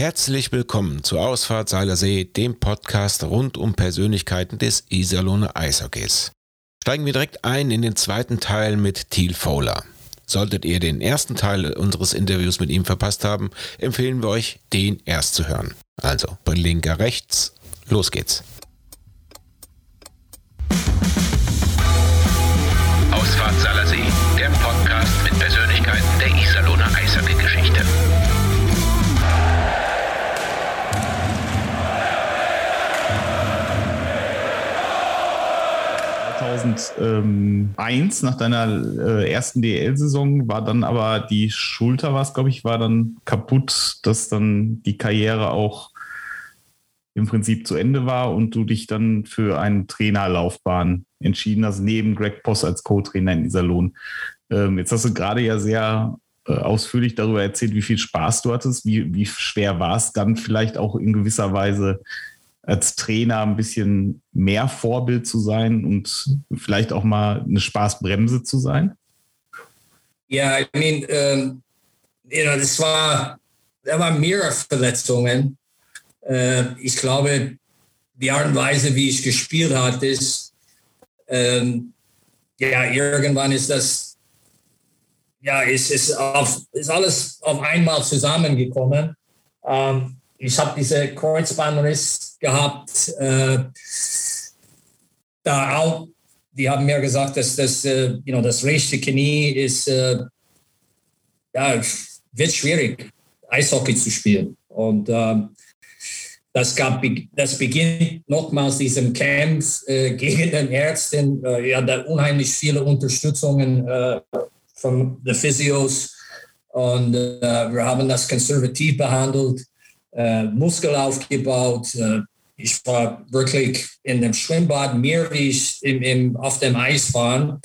Herzlich willkommen zur Ausfahrt Seilersee, dem Podcast rund um Persönlichkeiten des Iserlohner Eishockeys. Steigen wir direkt ein in den zweiten Teil mit Thiel Fowler. Solltet ihr den ersten Teil unseres Interviews mit ihm verpasst haben, empfehlen wir euch, den erst zu hören. Also, linker rechts, los geht's. 2001 nach deiner äh, ersten DL-Saison war dann aber die Schulter, was glaube ich, war dann kaputt, dass dann die Karriere auch im Prinzip zu Ende war und du dich dann für eine Trainerlaufbahn entschieden hast, neben Greg Poss als Co-Trainer in Iserlohn. Ähm, jetzt hast du gerade ja sehr äh, ausführlich darüber erzählt, wie viel Spaß du hattest, wie, wie schwer war es dann vielleicht auch in gewisser Weise als Trainer ein bisschen mehr Vorbild zu sein und vielleicht auch mal eine Spaßbremse zu sein? Ja, yeah, I mean, um, you know, das war, da waren mehrere Verletzungen. Uh, ich glaube, die Art und Weise, wie ich gespielt habe, ist, ähm, ja, irgendwann ist das, ja, ist, ist, auf, ist alles auf einmal zusammengekommen. Ähm, ich habe diese Kreuzbandriss gehabt. Äh, da auch, die haben mir gesagt, dass das, äh, you know, das rechte Knie ist, äh, ja, wird schwierig, Eishockey zu spielen. Und ähm, das, gab, das beginnt nochmals diesem Kampf äh, gegen den Ärzten. Äh, ja, da unheimlich viele Unterstützungen äh, von den Physios. Und äh, wir haben das konservativ behandelt äh, Muskel aufgebaut. Äh, ich war wirklich in dem Schwimmbad mehr wie ich im, im, auf dem Eis war.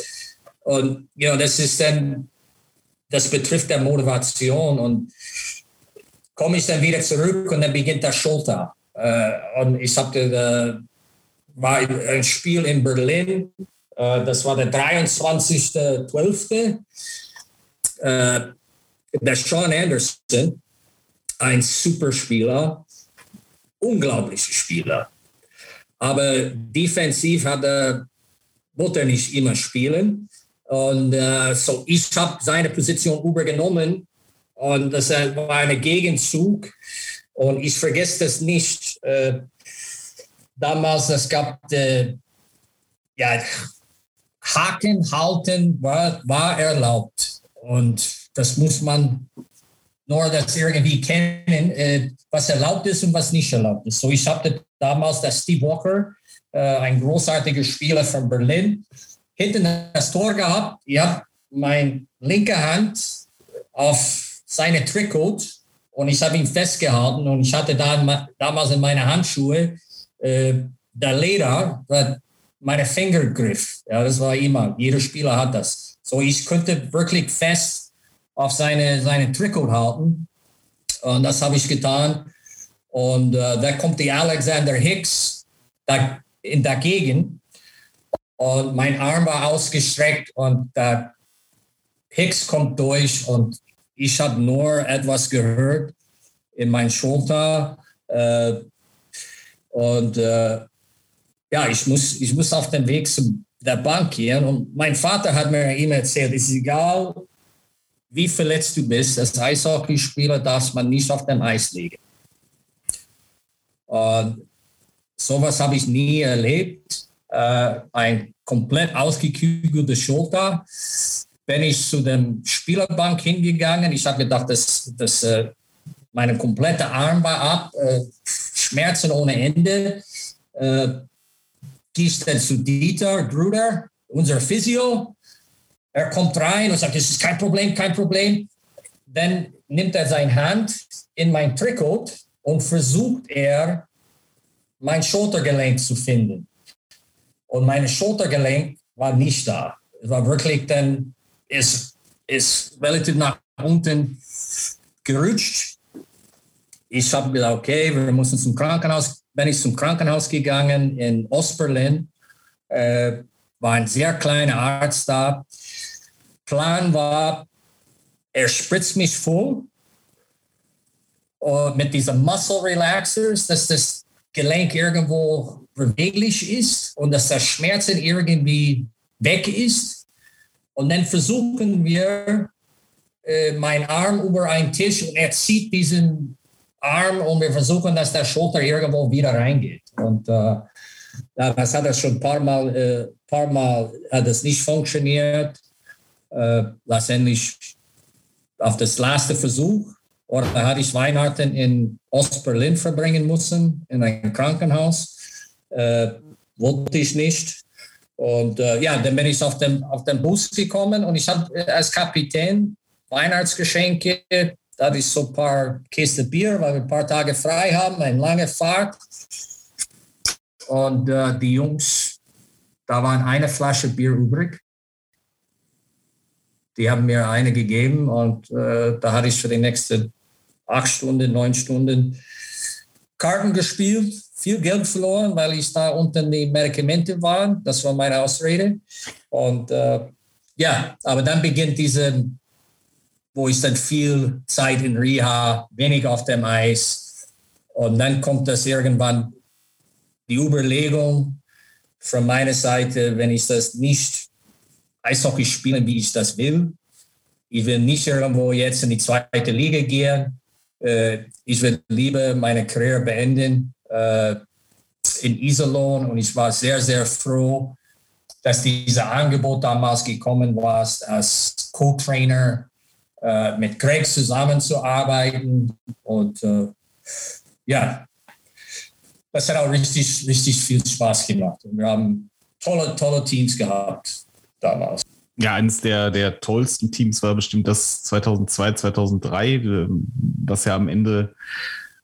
Und ja, das ist dann, das betrifft der Motivation. Und komme ich dann wieder zurück und dann beginnt der Schulter. Äh, und ich hatte, äh, war ein Spiel in Berlin. Äh, das war der 23.12. Äh, der Sean Anderson, ein Superspieler, unglaublicher Spieler. Aber defensiv hat er, wollte nicht immer spielen. Und äh, so, ich habe seine Position übergenommen und das war ein Gegenzug. Und ich vergesse das nicht. Äh, damals, es gab äh, ja, Haken halten war, war erlaubt. Und das muss man nur das irgendwie kennen, äh, was erlaubt ist und was nicht erlaubt ist. So, ich hatte damals der Steve Walker, äh, ein großartiger Spieler von Berlin, hinten das Tor gehabt. Ich habe meine linke Hand auf seine Trikot und ich habe ihn festgehalten und ich hatte da damals in meine Handschuhe äh, der Leder, meine Fingergriff. Ja, das war immer, jeder Spieler hat das. So, ich konnte wirklich fest auf seine, seine Trikot halten. Und das habe ich getan. Und äh, da kommt die Alexander Hicks da, in dagegen. Und mein Arm war ausgestreckt und der Hicks kommt durch und ich habe nur etwas gehört in mein Schulter. Äh, und äh, ja, ich muss, ich muss auf den Weg zu der Bank gehen. Und mein Vater hat mir immer erzählt, es ist egal, wie verletzt du bist, als Eishockeyspieler darf man nicht auf dem Eis liegen. Und sowas habe ich nie erlebt. Äh, ein komplett ausgekügelte Schulter. Bin ich zu der Spielerbank hingegangen. Ich habe gedacht, dass, dass äh, meine komplette Arm war ab, äh, Schmerzen ohne Ende. Äh, gehst dann zu Dieter Gruder, unser Physio, er kommt rein und sagt, es ist kein Problem, kein Problem. Dann nimmt er seine Hand in mein Trikot und versucht er, mein Schultergelenk zu finden. Und mein Schultergelenk war nicht da. Es war wirklich dann, ist, ist relativ nach unten gerutscht. Ich habe gesagt, okay, wir müssen zum Krankenhaus. Bin ich zum Krankenhaus gegangen in Ostberlin. Äh, war ein sehr kleiner Arzt da. Plan war, er spritzt mich voll und mit diesen Muscle Relaxers, dass das Gelenk irgendwo beweglich ist und dass der Schmerzen irgendwie weg ist. Und dann versuchen wir, äh, mein Arm über einen Tisch und er zieht diesen Arm und wir versuchen, dass der Schulter irgendwo wieder reingeht. Und äh, das hat das schon ein paar Mal, äh, paar Mal hat es nicht funktioniert. Äh, letztendlich auf das letzte Versuch oder hatte ich Weihnachten in Ostberlin verbringen müssen, in einem Krankenhaus. Äh, wollte ich nicht. Und äh, ja, dann bin ich auf den, auf den Bus gekommen und ich habe als Kapitän Weihnachtsgeschenke, da hatte ich so ein paar Kisten Bier, weil wir ein paar Tage frei haben, eine lange Fahrt. Und äh, die Jungs, da waren eine Flasche Bier übrig. Die haben mir eine gegeben und äh, da hatte ich für die nächsten acht Stunden, neun Stunden Karten gespielt, viel Geld verloren, weil ich da unten die Medikamente war. Das war meine Ausrede. Und äh, ja, aber dann beginnt diese, wo ich dann viel Zeit in Reha, wenig auf dem Eis. Und dann kommt das irgendwann die Überlegung von meiner Seite, wenn ich das nicht Eishockey spielen, wie ich das will. Ich will nicht irgendwo jetzt in die zweite Liga gehen. Äh, ich will lieber meine Karriere beenden äh, in Iserlohn und ich war sehr, sehr froh, dass dieses Angebot damals gekommen war, als Co-Trainer äh, mit Greg zusammenzuarbeiten. Und ja, das hat auch richtig, richtig viel Spaß gemacht. Und wir haben tolle, tolle Teams gehabt damals. Ja, eines der, der tollsten Teams war bestimmt das 2002, 2003, was ja am Ende,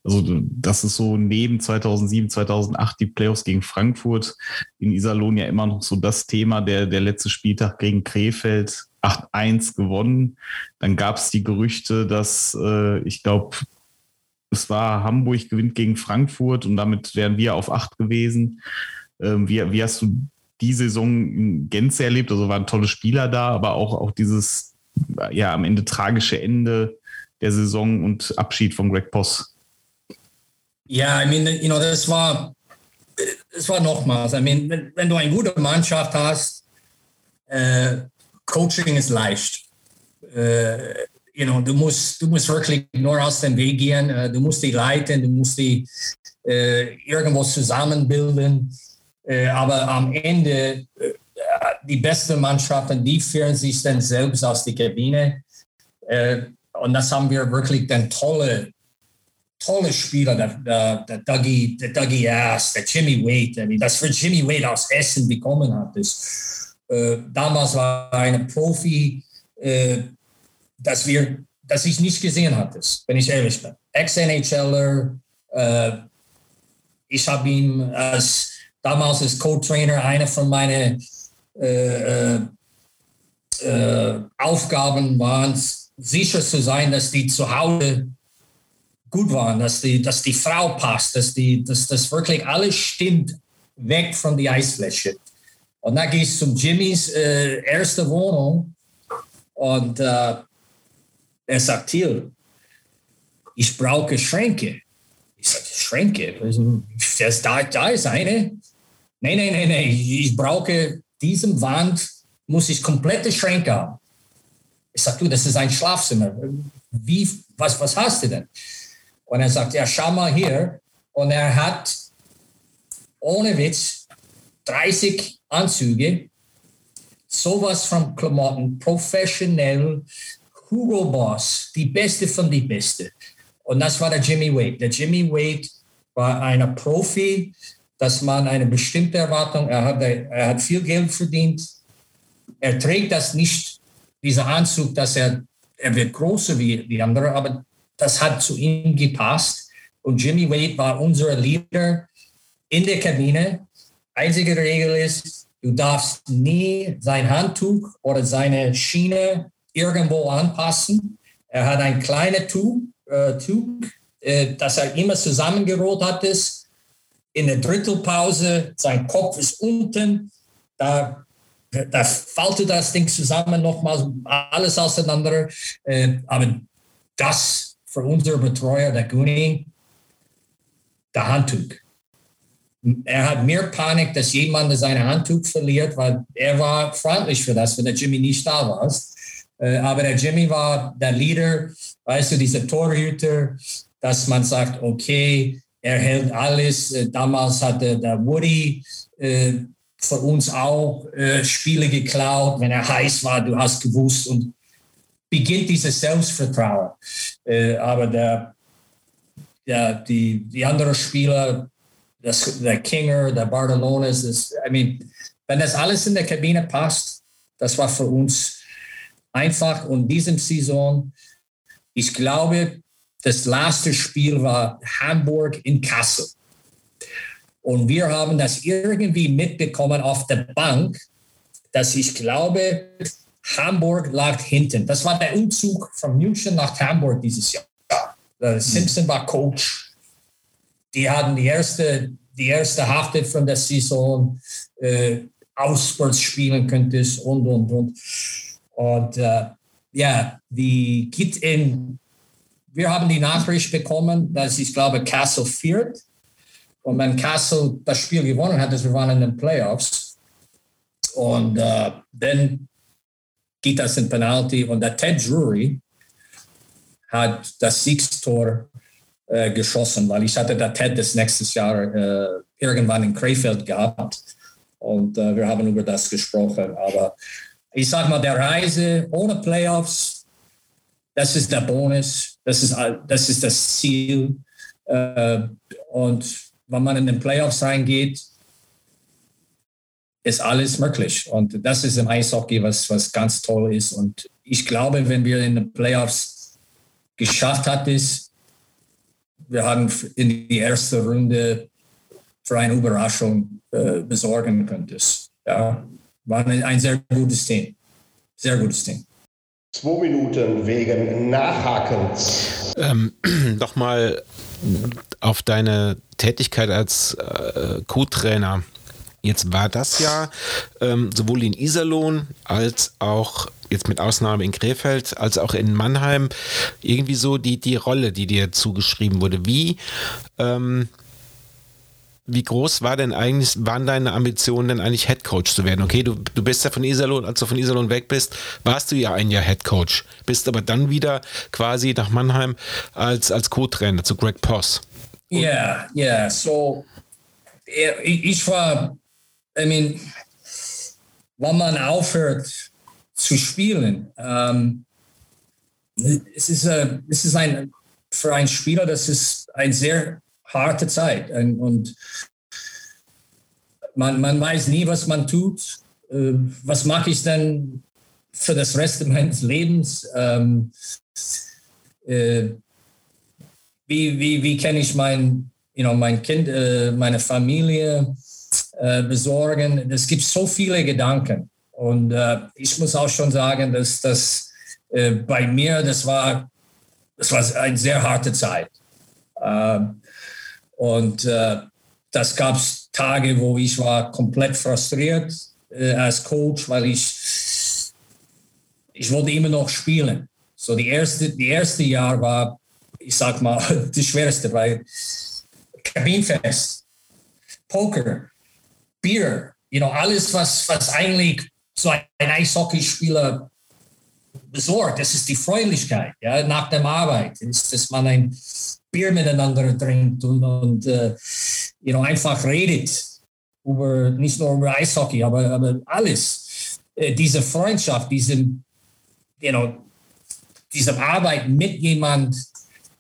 also das ist so neben 2007, 2008 die Playoffs gegen Frankfurt in Iserlohn ja immer noch so das Thema, der, der letzte Spieltag gegen Krefeld 8-1 gewonnen. Dann gab es die Gerüchte, dass äh, ich glaube, es war Hamburg gewinnt gegen Frankfurt und damit wären wir auf 8 gewesen. Ähm, wie, wie hast du die Saison Gänze erlebt. Also waren tolle Spieler da, aber auch, auch dieses ja am Ende tragische Ende der Saison und Abschied von Greg Poss. Ja, I mean, you know, das war, das war nochmals. I mean, wenn, wenn, du eine gute Mannschaft hast, äh, Coaching ist leicht. Äh, you know, du musst, du musst wirklich nur aus dem Weg gehen. Äh, du musst die leiten, du musst die äh, irgendwo zusammenbilden. Äh, aber am Ende, äh, die besten Mannschaften, die führen sich dann selbst aus der Kabine. Äh, und das haben wir wirklich dann tolle, tolle Spieler, der, der, der, Dougie, der Dougie Ass, der Jimmy Wade, I das für Jimmy Wade aus Essen bekommen hat. Äh, damals war ein Profi, dass wir, dass ich nicht gesehen hatte, wenn ich ehrlich bin. Ex-NHLer, ich habe ihn als damals als Co-Trainer eine von meinen äh, äh, äh, Aufgaben waren, sicher zu sein, dass die zu Hause gut waren, dass die, dass die Frau passt, dass, die, dass das wirklich alles stimmt, weg von der Eisfläche. Und dann gehe ich zum Jimmys äh, erste Wohnung und äh, er sagt, hier, ich brauche Schränke. Ich sage, Schränke? Das, da, da ist eine. Nein, nein, nein, nein, ich brauche diesen Wand, muss ich komplette Schränke haben. Ich sage, du, das ist ein Schlafzimmer. Wie, was, was hast du denn? Und er sagt, ja, schau mal hier. Und er hat ohne Witz 30 Anzüge, sowas von Klamotten, professionell, Hugo Boss, die Beste von die Beste. Und das war der Jimmy Wade. Der Jimmy Wade war ein Profi, dass man eine bestimmte Erwartung, er hat, er hat viel Geld verdient, er trägt das nicht, dieser Anzug, dass er, er wird größer wie die anderen, aber das hat zu ihm gepasst. Und Jimmy Wade war unser Leader in der Kabine. Einzige Regel ist, du darfst nie sein Handtuch oder seine Schiene irgendwo anpassen. Er hat ein kleines Tuch, äh, Tuch äh, das er immer zusammengerollt hat. Ist in der Drittelpause, sein Kopf ist unten, da, da faltet das Ding zusammen nochmal alles auseinander. Äh, aber das für unser Betreuer, der Gunning, der Handtuch. Er hat mehr Panik, dass jemand seine Handtuch verliert, weil er war freundlich für das, wenn der Jimmy nicht da war. Äh, aber der Jimmy war der Leader, weißt du, dieser Torhüter, dass man sagt, okay, er hält alles. Äh, damals hatte der Woody äh, für uns auch äh, Spiele geklaut, wenn er heiß war, du hast gewusst und beginnt dieses Selbstvertrauen. Äh, aber der, der, die, die anderen Spieler, das, der Kinger, der Barcelones, das, I mean, wenn das alles in der Kabine passt, das war für uns einfach. Und diesem Saison, ich glaube, das letzte Spiel war Hamburg in Kassel. Und wir haben das irgendwie mitbekommen auf der Bank, dass ich glaube, Hamburg lag hinten. Das war der Umzug von München nach Hamburg dieses Jahr. Der Simpson war Coach. Die hatten die erste, die erste Hälfte von der Saison äh, auswärts spielen könntest und, und, und. Und äh, ja, die geht in, wir haben die Nachricht bekommen, dass ich glaube, Castle führt. Und wenn Castle das Spiel gewonnen hat, wir waren in den Playoffs. Und äh, dann geht das in Penalty. Und der Ted Drury hat das Siegstor äh, geschossen, weil ich hatte der Ted das nächstes Jahr äh, irgendwann in Krefeld gehabt. Und äh, wir haben über das gesprochen. Aber ich sag mal, der Reise ohne Playoffs, das ist der Bonus, das ist, das, ist das Ziel. Äh, und wenn man in den Playoffs reingeht, ist alles möglich. Und das ist im Eishockey, was, was ganz toll ist. Und ich glaube, wenn wir in den Playoffs geschafft hat, ist, wir haben in die erste Runde für eine Überraschung äh, besorgen könntest. Ja, war ein sehr gutes Team. Sehr gutes Team. Zwei Minuten wegen Nachhakens. Ähm, Nochmal auf deine Tätigkeit als äh, Co-Trainer. Jetzt war das ja ähm, sowohl in Iserlohn als auch jetzt mit Ausnahme in Krefeld, als auch in Mannheim irgendwie so die, die Rolle, die dir zugeschrieben wurde. Wie ähm, wie groß war denn eigentlich, waren deine Ambitionen denn eigentlich Headcoach zu werden? Okay, du, du bist ja von Iserlohn, als du von Iserlohn weg bist, warst du ja ein Jahr Headcoach, bist aber dann wieder quasi nach Mannheim als, als Co-Trainer zu Greg Poss. Ja, ja, yeah. so ich war, I mean, wenn man aufhört zu spielen, ähm, es, ist, äh, es ist ein, für einen Spieler, das ist ein sehr harte Zeit. Und man, man weiß nie, was man tut. Äh, was mache ich denn für das Rest meines Lebens? Ähm, äh, wie, wie, wie kann ich mein, you know, mein Kind, äh, meine Familie äh, besorgen? Es gibt so viele Gedanken. Und äh, ich muss auch schon sagen, dass das äh, bei mir, das war, das war eine sehr harte Zeit. Ähm, und äh, das gab es Tage, wo ich war komplett frustriert äh, als Coach, weil ich, ich wollte immer noch spielen. So die erste, die erste Jahr war, ich sag mal, das schwerste, weil Kabinenfest, Poker, Bier, you know, alles, was, was eigentlich so ein Eishockeyspieler besorgt, das ist die Freundlichkeit, ja, nach der Arbeit, ist, dass man ein Bier miteinander trinkt und, und äh, you know, einfach redet über nicht nur über Eishockey, aber, aber alles. Äh, diese Freundschaft, diese, you know, diese Arbeit mit jemand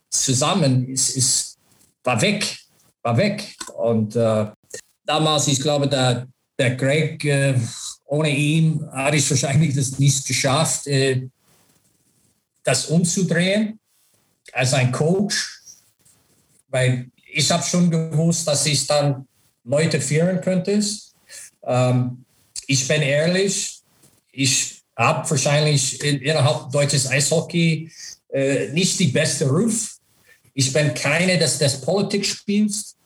zusammen ist, ist, war weg, war weg. Und äh, damals, ich glaube, der, der Greg, äh, ohne ihn hatte ich wahrscheinlich das nicht geschafft, äh, das umzudrehen als ein Coach weil ich habe schon gewusst, dass ich dann Leute führen könnte. Ähm, ich bin ehrlich, ich habe wahrscheinlich in, innerhalb deutsches Eishockey äh, nicht die beste Ruf. Ich bin keine, dass das Politik spielst.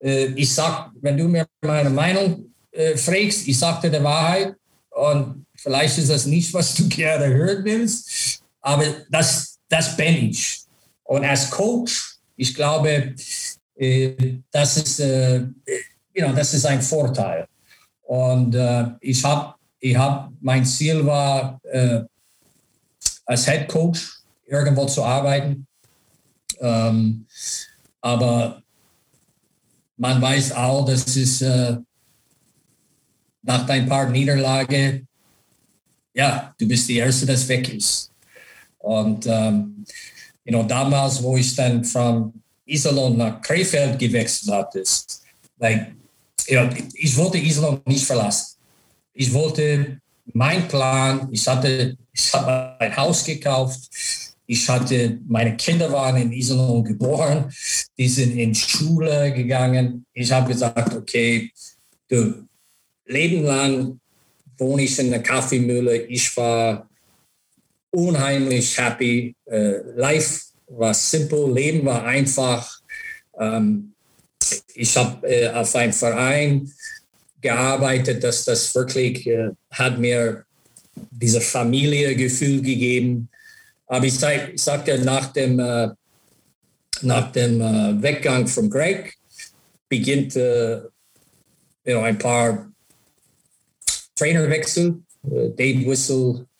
Äh, ich sag, wenn du mir meine Meinung äh, fragst, ich sagte die Wahrheit und vielleicht ist das nicht, was du gerne hören willst, aber das, das bin ich. Und als Coach, ich glaube, äh, das, ist, äh, know, das ist ein Vorteil. Und äh, ich habe, ich hab, mein Ziel war, als Head Coach irgendwo zu arbeiten. Ähm, aber man weiß auch, dass es nach ein paar Niederlagen, ja, du bist die Erste, das weg ist. Und ähm, you know, damals, wo ich dann von Iserlohn nach Krefeld gewechselt hatte, ist, like, you know, ich wollte Iserlohn nicht verlassen. Ich wollte mein Plan, ich hatte, ich habe ein Haus gekauft, ich hatte, meine Kinder waren in Iserlohn geboren, die sind in Schule gegangen. Ich habe gesagt, okay, du, Leben lang wohne ich in der Kaffeemühle. Ich war unheimlich happy. Uh, life war simpel, Leben war einfach. Ähm, ich habe äh, auf einem Verein gearbeitet, dass das wirklich äh, hat mir dieses Familiengefühl gegeben. Aber ich, sag, ich sagte, nach dem, äh, nach dem äh, Weggang von Greg beginnt äh, you know, ein paar Trainerwechsel. Äh, Dave Whistle, äh,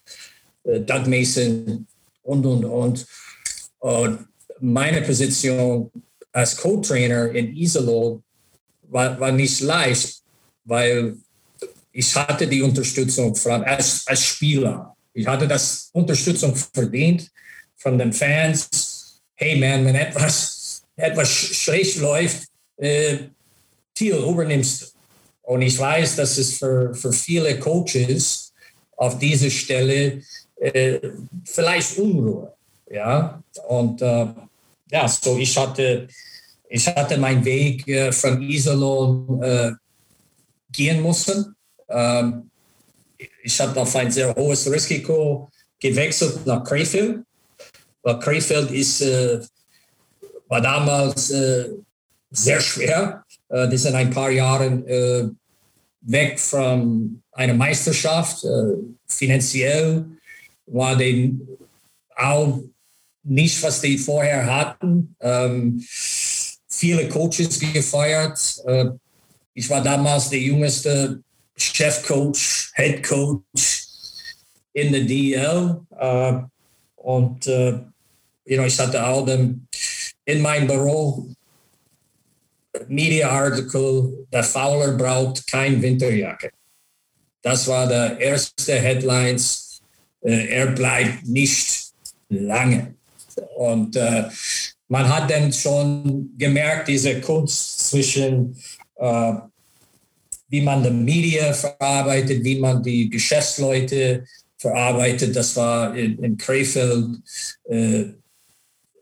Doug Mason und, und, und. Und meine Position als Co-Trainer in Iserlohn war, war nicht leicht, weil ich hatte die Unterstützung von, als, als Spieler ich hatte das Unterstützung verdient von den Fans. Hey man, wenn etwas, etwas schlecht läuft, äh, Thiel, übernimmst du. Und ich weiß, dass es für, für viele Coaches auf dieser Stelle äh, vielleicht Unruhe. Ja, und äh, ja, so ich hatte, ich hatte meinen Weg äh, von Iserlohn äh, gehen müssen. Ähm, ich habe auf ein sehr hohes Risiko gewechselt nach Krefeld. Weil Krefeld ist, äh, war damals äh, sehr schwer. Äh, die sind ein paar Jahre äh, weg von einer Meisterschaft. Finanziell war den auch nicht, was die vorher hatten. Ähm, viele Coaches gefeuert. Äh, ich war damals der jüngste Chefcoach, Head Coach in der DL. Uh, und uh, you know, ich hatte auch den, in meinem Büro Media Article, der Fowler braucht kein Winterjacke. Das war der erste Headlines. Uh, er bleibt nicht lange. Und uh, man hat dann schon gemerkt, diese Kunst zwischen uh, wie man die Media verarbeitet, wie man die Geschäftsleute verarbeitet. Das war in, in Krefeld äh,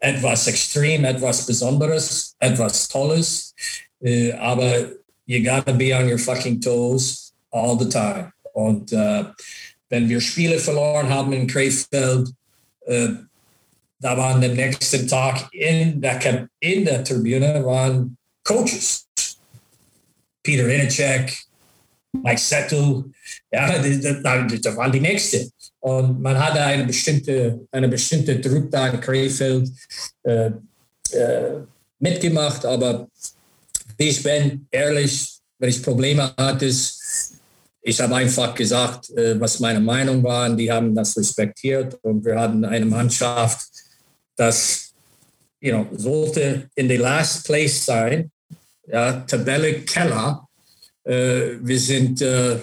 etwas extrem, etwas Besonderes, etwas Tolles. Äh, aber you gotta be on your fucking toes all the time. Und äh, wenn wir Spiele verloren haben in Krefeld, äh, da waren am nächsten Tag in der, in der Tribüne waren Coaches Peter Inacek, Mike Settle, ja, da waren die Nächste. Und man hatte eine bestimmte, eine bestimmte Druck da in Krefeld äh, äh, mitgemacht, aber ich bin ehrlich, wenn ich Probleme hatte, ich habe einfach gesagt, äh, was meine Meinung war, und die haben das respektiert und wir hatten eine Mannschaft, das you know, sollte in the last place sein, ja, Tabelle Keller. Äh, wir sind, äh,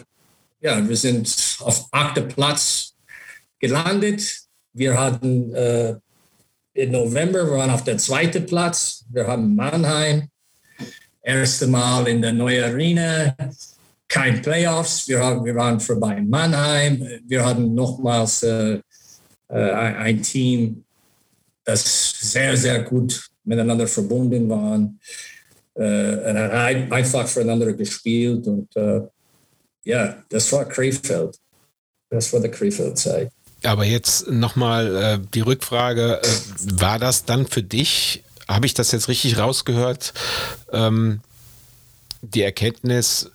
ja, wir sind auf achter Platz gelandet. Wir hatten äh, im November, wir waren auf der zweiten Platz. Wir haben Mannheim, erste Mal in der neuen Arena, kein Playoffs. Wir, wir waren vorbei Mannheim. Wir hatten nochmals äh, äh, ein Team, das sehr, sehr gut miteinander verbunden war äh, einfach füreinander gespielt und äh, ja, das war Krefeld. Das war der Krefeld-Zeit. Aber jetzt nochmal äh, die Rückfrage, äh, war das dann für dich, habe ich das jetzt richtig rausgehört, ähm, die Erkenntnis,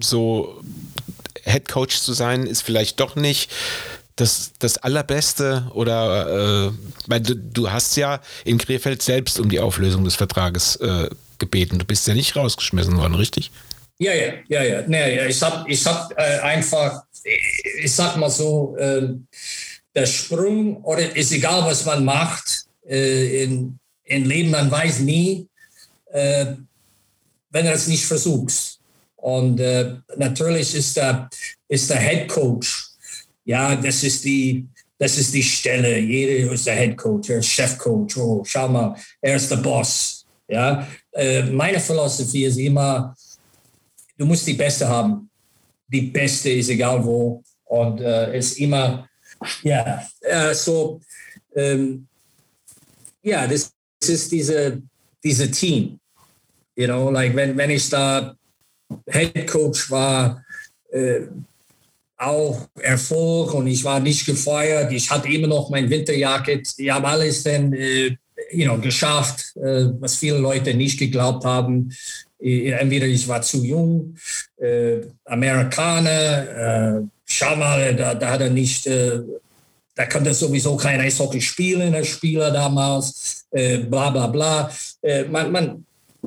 so Head Coach zu sein, ist vielleicht doch nicht das, das Allerbeste oder äh, du, du hast ja in Krefeld selbst um die Auflösung des Vertrages äh, gebeten. Du bist ja nicht rausgeschmissen worden, richtig? Ja, ja, ja, ja. Nee, ich habe ich hab, äh, einfach, ich sag mal so, äh, der Sprung, oder ist egal, was man macht, äh, in, in Leben, man weiß nie, äh, wenn er es nicht versucht. Und äh, natürlich ist der, ist der Head Coach, ja, das ist die, das ist die Stelle. Jeder ist der Head Coach, der Chefcoach. Oh, schau mal, er ist der Boss. Ja, äh, meine Philosophie ist immer, du musst die Beste haben. Die Beste ist egal wo. Und äh, ist immer, ja, äh, so, ähm, ja, das, das ist diese, diese Team. You know, like wenn, wenn ich da Head Coach war, äh, auch Erfolg und ich war nicht gefeuert. Ich hatte immer noch mein Winterjacket. Ich habe alles dann äh, you know, geschafft, äh, was viele Leute nicht geglaubt haben. Äh, entweder ich war zu jung, äh, Amerikaner, äh, schau mal, da, da hat er nicht, da konnte sowieso kein Eishockey spielen, der Spieler damals, bla bla bla. Man, man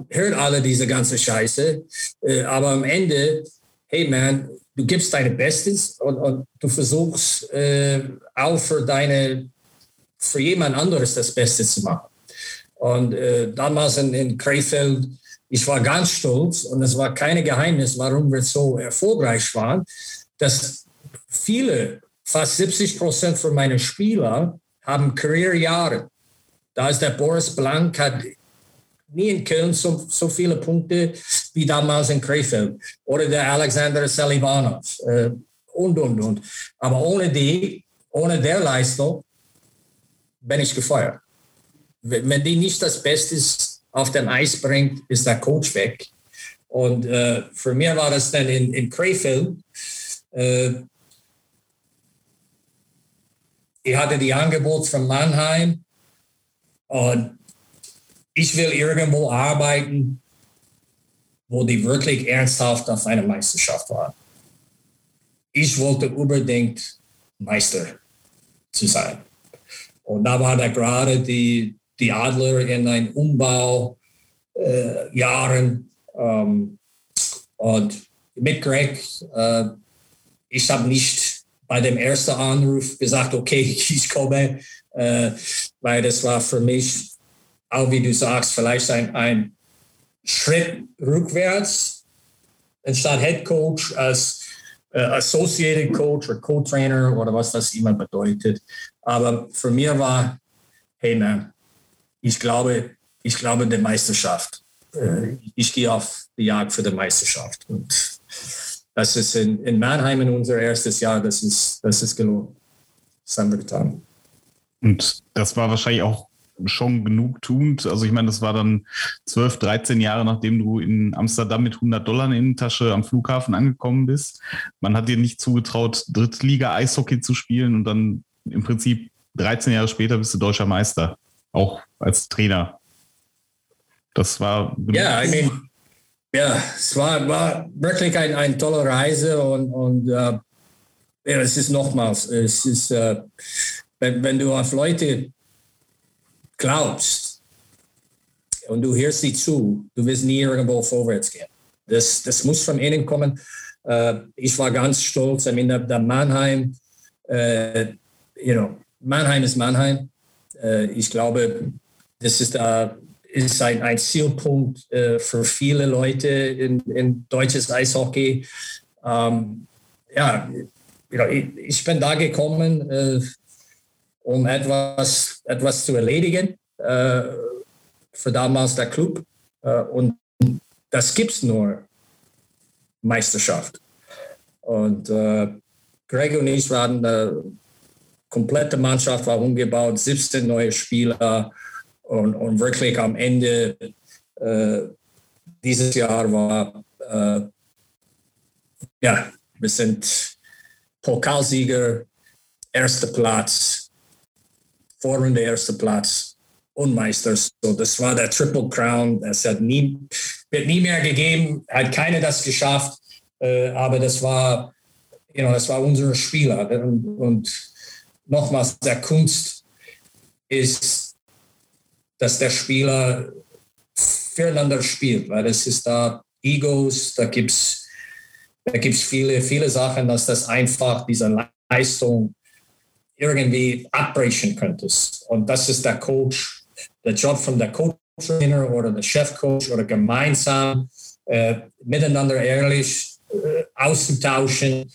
hört alle diese ganze Scheiße, äh, aber am Ende, hey man, du gibst dein Bestes und, und du versuchst äh, auch für deine, für jemand anderes das Beste zu machen. Und äh, damals in, in Krefeld, ich war ganz stolz und es war kein Geheimnis, warum wir so erfolgreich waren, dass viele, fast 70 Prozent von meinen Spieler haben Karrierejahre. Da ist der Boris Blank, hat nie in Köln so, so viele Punkte wie damals in Krefeld oder der Alexander Selivanov äh, und, und, und. Aber ohne die, ohne der Leistung bin ich gefeuert. Wenn die nicht das Beste auf dem Eis bringt, ist der Coach weg. Und äh, für mich war das dann in, in Krefeld. Äh, ich hatte die Angebot von Mannheim und ich will irgendwo arbeiten, wo die wirklich ernsthaft auf eine Meisterschaft waren. Ich wollte unbedingt Meister zu sein. Und da war da gerade die, die Adler in ein Umbau äh, Jahren. Ähm, und mit Greg, äh, ich habe nicht bei dem ersten Anruf gesagt, okay, ich komme, äh, weil das war für mich auch wie du sagst, vielleicht ein, ein Schritt rückwärts, anstatt Head Coach als äh, Associated Coach oder Co-Trainer oder was das immer bedeutet. Aber für mich war, hey man, ich glaube, ich glaube der Meisterschaft. Äh, ich gehe auf die Jagd für die Meisterschaft. Und das ist in, in Mannheim in unser erstes Jahr, das ist, das ist gelungen. Das haben wir getan. Und das war wahrscheinlich auch schon genug tuend. Also ich meine, das war dann 12, 13 Jahre, nachdem du in Amsterdam mit 100 Dollar in der Innentasche am Flughafen angekommen bist. Man hat dir nicht zugetraut, Drittliga-Eishockey zu spielen und dann im Prinzip 13 Jahre später bist du deutscher Meister, auch als Trainer. Das war... Ja, I mean, ja, es war, war wirklich eine ein tolle Reise und, und uh, ja, es ist nochmals, es ist, uh, wenn, wenn du auf Leute glaubst und du hörst sie zu, du wirst nie irgendwo vorwärts gehen. Das, das muss von innen kommen. Uh, ich war ganz stolz. I mean, der, Mannheim, uh, you know, Mannheim ist Mannheim. Uh, ich glaube, das ist, ist ein, ein Zielpunkt für viele Leute in, in deutsches Eishockey. Ähm, ja, ich, ich, bin da gekommen, um etwas, etwas zu erledigen äh, für damals der Club. Äh, und das gibt es nur Meisterschaft. Und äh, Greg und ich waren eine komplette Mannschaft, war umgebaut, 17 neue Spieler und, und wirklich am Ende äh, dieses Jahr war, äh, ja, wir sind Pokalsieger, erster Platz Vorrunde erster Platz und Meister. So, das war der Triple Crown. Es hat nie, wird nie mehr gegeben, hat keiner das geschafft. Äh, aber das war, you know, das war unsere Spieler. Und, und nochmals, der Kunst ist, dass der Spieler füreinander spielt, weil es ist da Egos, da gibt es da gibt's viele, viele Sachen, dass das einfach diese Leistung irgendwie abbrechen könntest. Und das ist der Coach, der Job von der Coach-Trainer oder der Chefcoach oder gemeinsam äh, miteinander ehrlich äh, auszutauschen,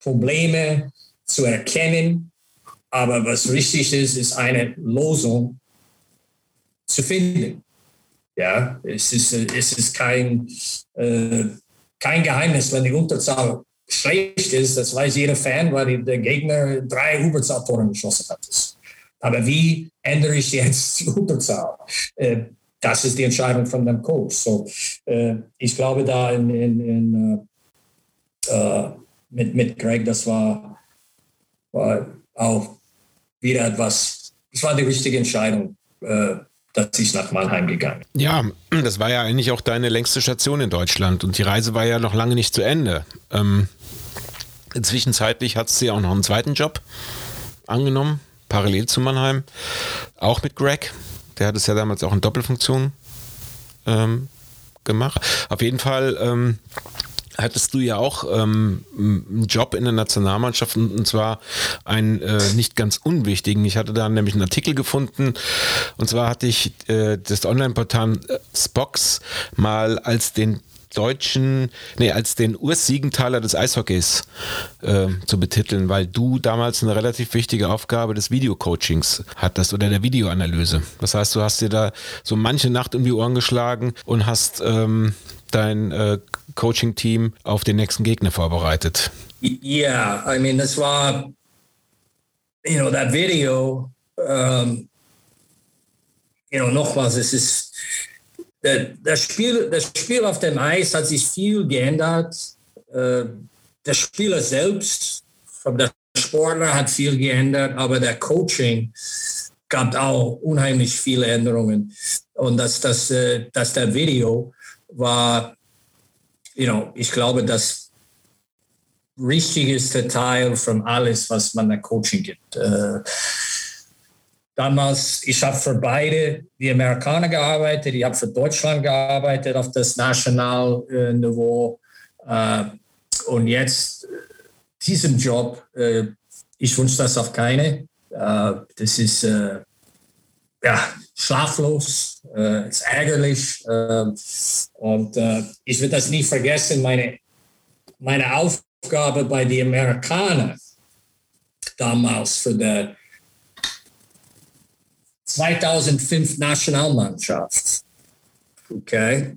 Probleme zu erkennen. Aber was wichtig ist, ist eine Lösung zu finden. Ja, es ist, es ist kein, äh, kein Geheimnis, wenn die Unterzahl schlecht ist, das weiß jeder Fan, weil der Gegner drei Überzahltoren geschossen hat. Aber wie ändere ich jetzt die Unterzahl? Äh, das ist die Entscheidung von dem Coach. So, äh, ich glaube, da in, in, in äh, mit, mit Greg, das war, war auch wieder etwas, das war die richtige Entscheidung dass ich nach Mannheim gegangen Ja, das war ja eigentlich auch deine längste Station in Deutschland und die Reise war ja noch lange nicht zu Ende. Ähm, zwischenzeitlich hat sie auch noch einen zweiten Job angenommen, parallel zu Mannheim, auch mit Greg. Der hat es ja damals auch in Doppelfunktion ähm, gemacht. Auf jeden Fall ähm, hattest du ja auch ähm, einen Job in der Nationalmannschaft und, zwar einen äh, nicht ganz unwichtigen. Ich hatte da nämlich einen Artikel gefunden und zwar hatte ich äh, das Online-Portal äh, Spox mal als den deutschen, nee, als den Ursiegenthaler des Eishockeys äh, zu betiteln, weil du damals eine relativ wichtige Aufgabe des Videocoachings hattest oder der Videoanalyse. Das heißt, du hast dir da so manche Nacht um die Ohren geschlagen und hast ähm, dein äh, Coaching-Team auf den nächsten Gegner vorbereitet? Yeah, I mean, das war, you know, that video, um, you know, nochmals, es ist, das Spiel, das Spiel auf dem Eis hat sich viel geändert. Äh, der Spieler selbst, der Sportler hat viel geändert, aber der Coaching gab auch unheimlich viele Änderungen. Und dass das, äh, dass der Video war, you know, ich glaube, das wichtigste Teil von alles, was man der Coaching gibt. Äh, damals, ich habe für beide die Amerikaner gearbeitet, ich habe für Deutschland gearbeitet auf das Nationalniveau. Äh, und jetzt diesem Job, äh, ich wünsche das auf keine. Äh, das ist äh, ja, schlaflos, äh, ist ärgerlich. Äh, und äh, ich werde das nie vergessen, meine, meine Aufgabe bei den Amerikanern damals für die 2005 Nationalmannschaft, okay,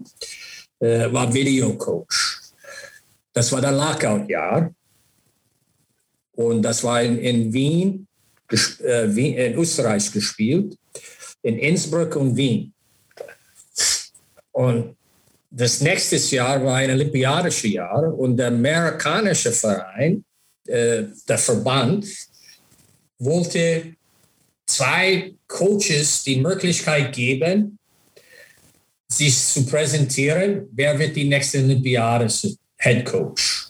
äh, war Videocoach. Das war der Lockout-Jahr. Und das war in, in Wien, äh, in Österreich gespielt in Innsbruck und Wien. Und das nächste Jahr war ein olympiadisches Jahr und der amerikanische Verein, äh, der Verband, wollte zwei Coaches die Möglichkeit geben, sich zu präsentieren, wer wird die nächste Olympiade Head Coach.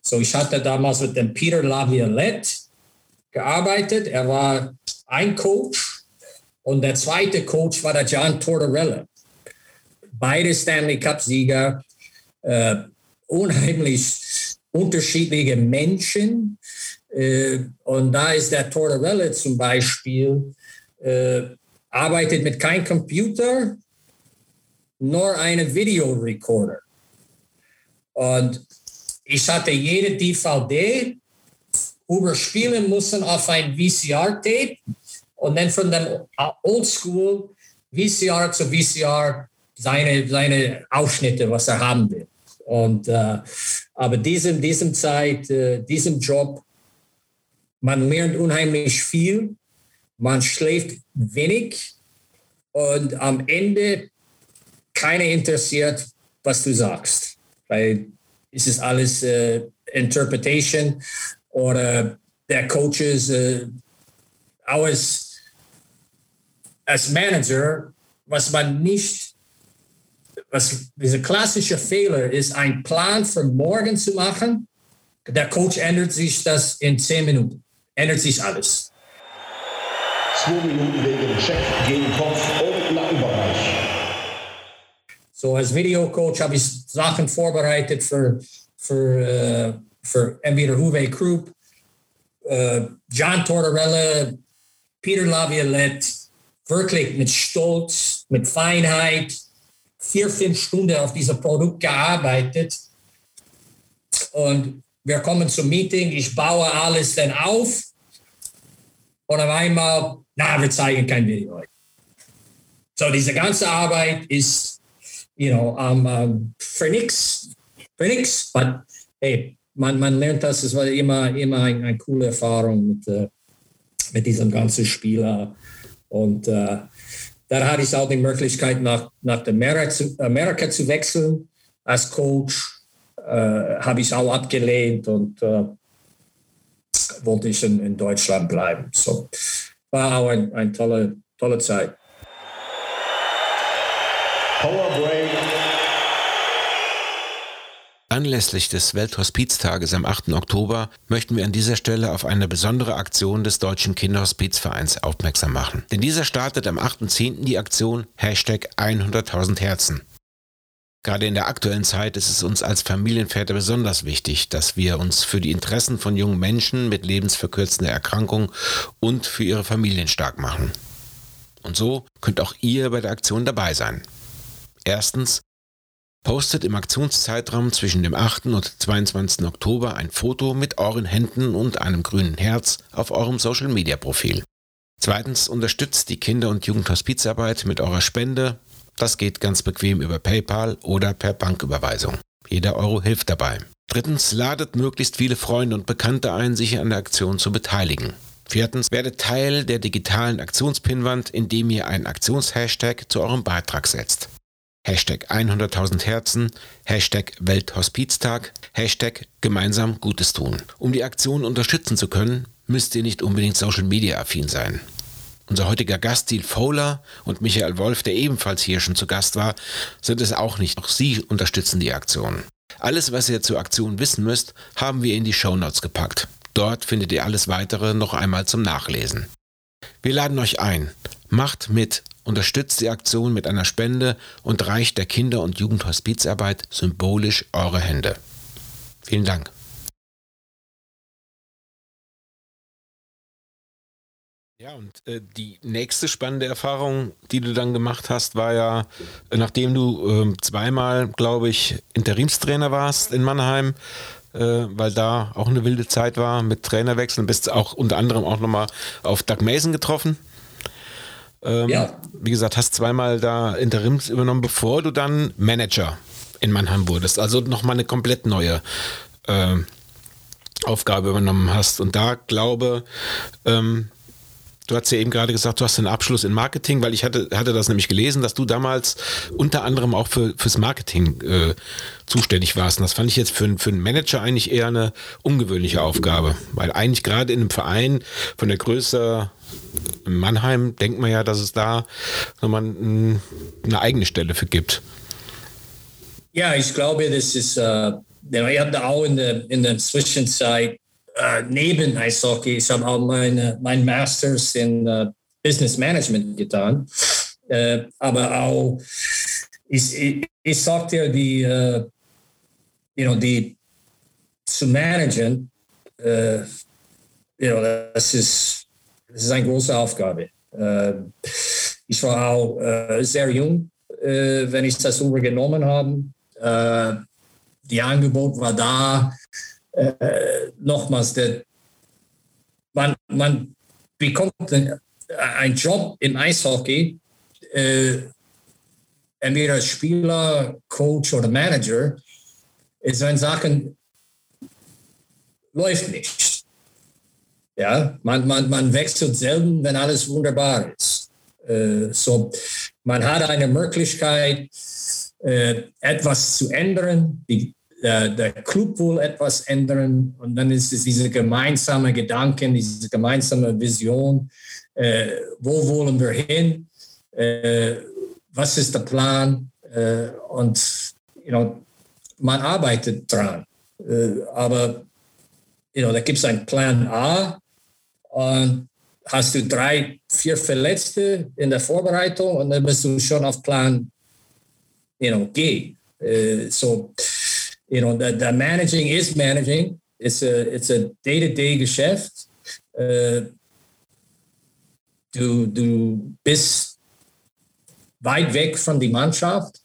So, ich hatte damals mit dem Peter Laviolette gearbeitet. Er war ein Coach und der zweite Coach war der John Tortorella. Beide Stanley Cup-Sieger, äh, unheimlich unterschiedliche Menschen. Äh, und da ist der Tortorella zum Beispiel, äh, arbeitet mit keinem Computer, nur einem Videorecorder. Und ich hatte jede DVD überspielen müssen auf ein VCR-Tape und dann von dem Oldschool VCR zu VCR seine, seine Ausschnitte, was er haben will. Und, äh, aber diesem, diesem Zeit, äh, diesem Job, man lernt unheimlich viel, man schläft wenig und am Ende keiner interessiert, was du sagst. Weil es ist alles äh, Interpretation oder der Coaches äh, aus als Manager, was man nicht, was dieser klassische Fehler ist, einen Plan für morgen zu machen. Der Coach ändert sich das in zehn Minuten, ändert sich alles. Zwei Minuten wegen Check gegen Kopf und Nackenbereich. So als Videocoach habe ich Sachen vorbereitet für, für, äh, für entweder eh, Uwe Krupp, äh, eh, John Tortorella, Peter Laviolette, wirklich mit Stolz, mit Feinheit, vier, fünf Stunden auf diesem Produkt gearbeitet. Und wir kommen zum Meeting, ich baue alles dann auf und auf einmal, na, wir zeigen kein Video. So, diese ganze Arbeit ist, you know, um, um, für nichts, für nichts, but hey, man, man lernt das, es war immer, immer eine, eine coole Erfahrung mit, äh, mit diesem ganzen Spieler. Und äh, dann hatte ich auch die Möglichkeit, nach, nach Amerika zu, Amerika zu wechseln als Coach. Äh, Habe ich auch abgelehnt und äh, wollte ich in, in, Deutschland bleiben. So war auch eine ein tolle, tolle Zeit. Anlässlich des Welthospiztages am 8. Oktober möchten wir an dieser Stelle auf eine besondere Aktion des Deutschen Kinderhospizvereins aufmerksam machen. Denn dieser startet am 8.10. die Aktion Hashtag 100.000 Herzen. Gerade in der aktuellen Zeit ist es uns als Familienväter besonders wichtig, dass wir uns für die Interessen von jungen Menschen mit lebensverkürzender Erkrankung und für ihre Familien stark machen. Und so könnt auch ihr bei der Aktion dabei sein. Erstens, postet im Aktionszeitraum zwischen dem 8. und 22. Oktober ein Foto mit euren Händen und einem grünen Herz auf eurem Social-Media-Profil. Zweitens, unterstützt die Kinder- und Jugendhospizarbeit mit eurer Spende. Das geht ganz bequem über PayPal oder per Banküberweisung. Jeder Euro hilft dabei. Drittens, ladet möglichst viele Freunde und Bekannte ein, sich an der Aktion zu beteiligen. Viertens, werdet Teil der digitalen Aktionspinwand, indem ihr einen Aktionshashtag zu eurem Beitrag setzt. Hashtag 100.000 Herzen, Hashtag Welthospiztag, Hashtag gemeinsam Gutes tun. Um die Aktion unterstützen zu können, müsst ihr nicht unbedingt Social Media affin sein. Unser heutiger Gast, Steel Fowler und Michael Wolf, der ebenfalls hier schon zu Gast war, sind es auch nicht. Auch sie unterstützen die Aktion. Alles, was ihr zur Aktion wissen müsst, haben wir in die Shownotes gepackt. Dort findet ihr alles weitere noch einmal zum Nachlesen. Wir laden euch ein. Macht mit unterstützt die Aktion mit einer Spende und reicht der Kinder- und Jugendhospizarbeit symbolisch eure Hände. Vielen Dank. Ja, und äh, die nächste spannende Erfahrung, die du dann gemacht hast, war ja, äh, nachdem du äh, zweimal, glaube ich, Interimstrainer warst in Mannheim, äh, weil da auch eine wilde Zeit war mit Trainerwechseln, bist auch unter anderem auch nochmal auf Doug Mason getroffen. Ähm, ja. Wie gesagt, hast zweimal da Interims übernommen, bevor du dann Manager in Mannheim wurdest. Also nochmal eine komplett neue äh, Aufgabe übernommen hast. Und da glaube, ähm, Du hast ja eben gerade gesagt, du hast einen Abschluss in Marketing, weil ich hatte, hatte das nämlich gelesen, dass du damals unter anderem auch für, fürs Marketing äh, zuständig warst. Und das fand ich jetzt für, für einen Manager eigentlich eher eine ungewöhnliche Aufgabe, weil eigentlich gerade in einem Verein von der Größe Mannheim denkt man ja, dass es da nochmal eine eigene Stelle für gibt. Ja, ich glaube, das ist, äh, ich habe auch in der, in der Zwischenzeit äh, neben Eishockey, ich habe auch meine, mein Masters in äh, Business Management getan, äh, aber auch, ich, ich, ich sag dir, die, äh, you know, die zu managen, äh, you know, das ist, das ist eine große Aufgabe. Äh, ich war auch sehr jung, wenn ich das übergenommen habe. die Angebot war da, äh, nochmals, der, man, man bekommt einen Job im Eishockey, äh, entweder als Spieler, Coach oder Manager, ist wenn Sachen läuft nicht. Ja, man, man, man wechselt selten, wenn alles wunderbar ist. Äh, so, man hat eine Möglichkeit, äh, etwas zu ändern, die, der, der Club will etwas ändern und dann ist es diese gemeinsame Gedanken, diese gemeinsame Vision, äh, wo wollen wir hin, äh, was ist der Plan äh, und you know, man arbeitet dran. Äh, aber you know, da gibt es einen Plan A und hast du drei, vier Verletzte in der Vorbereitung und dann bist du schon auf Plan, you know, G. Uh, so, you know, the, the managing is managing. It's a, it's a day-to-day Geschäft. Uh, du, du bist weit weg von der Mannschaft.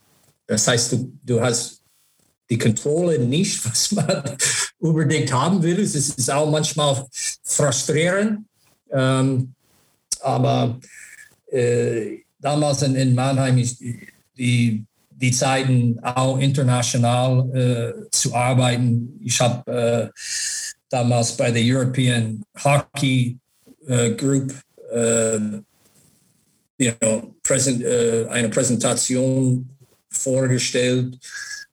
Das heißt, du, du hast die Kontrolle nicht, was man unbedingt haben will. Es ist auch manchmal frustrierend. Ähm, aber äh, damals in, in Mannheim ist die, die Zeiten auch international äh, zu arbeiten. Ich habe äh, damals bei der European Hockey äh, Group äh, you know, präsent, äh, eine Präsentation vorgestellt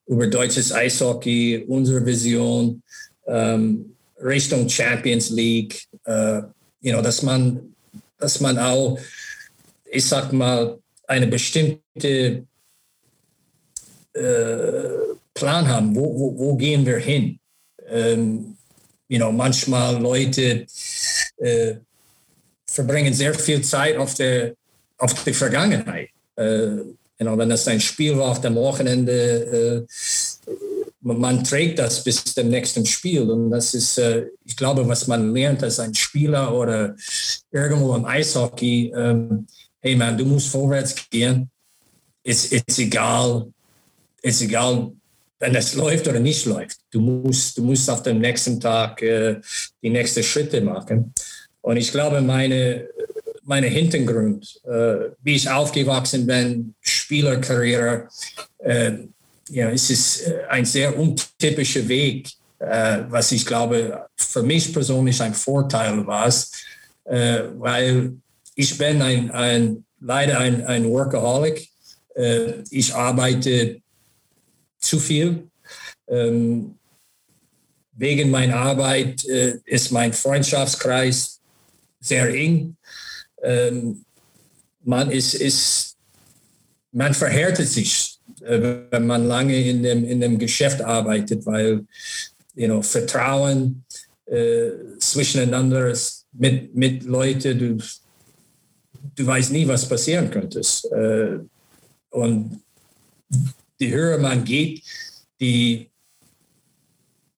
über deutsches Eishockey, unsere Vision ähm, Richtung Champions League, äh, you know, dass man, dass man auch, ich sag mal, eine bestimmte äh, Plan haben, wo, wo, wo, gehen wir hin? Ähm, you know, manchmal Leute äh, verbringen sehr viel Zeit auf der, auf der Vergangenheit. Äh, you know, wenn das ein Spiel war auf dem Wochenende, äh, man trägt das bis zum nächsten Spiel. Und das ist, äh, ich glaube, was man lernt als ein Spieler oder irgendwo im Eishockey, ähm, hey man, du musst vorwärts gehen. Es ist egal, ist egal, wenn es läuft oder nicht läuft. Du musst, du musst auf dem nächsten Tag äh, die nächsten Schritte machen. Und ich glaube, meine, meine Hintergrund, äh, wie ich aufgewachsen bin, Spielerkarriere, äh, ja, es ist äh, ein sehr untypischer Weg, äh, was ich glaube, für mich persönlich ein Vorteil war, äh, weil ich bin ein, ein leider ein, ein Workaholic. Äh, ich arbeite zu viel. Ähm, wegen meiner Arbeit äh, ist mein Freundschaftskreis sehr eng. Ähm, man ist, ist, man verhärtet sich, wenn man lange in dem, in dem Geschäft arbeitet, weil you know, Vertrauen äh, zwischeneinander ist mit, mit Leuten, du, du weißt nie, was passieren könnte. Äh, und die höher man geht, die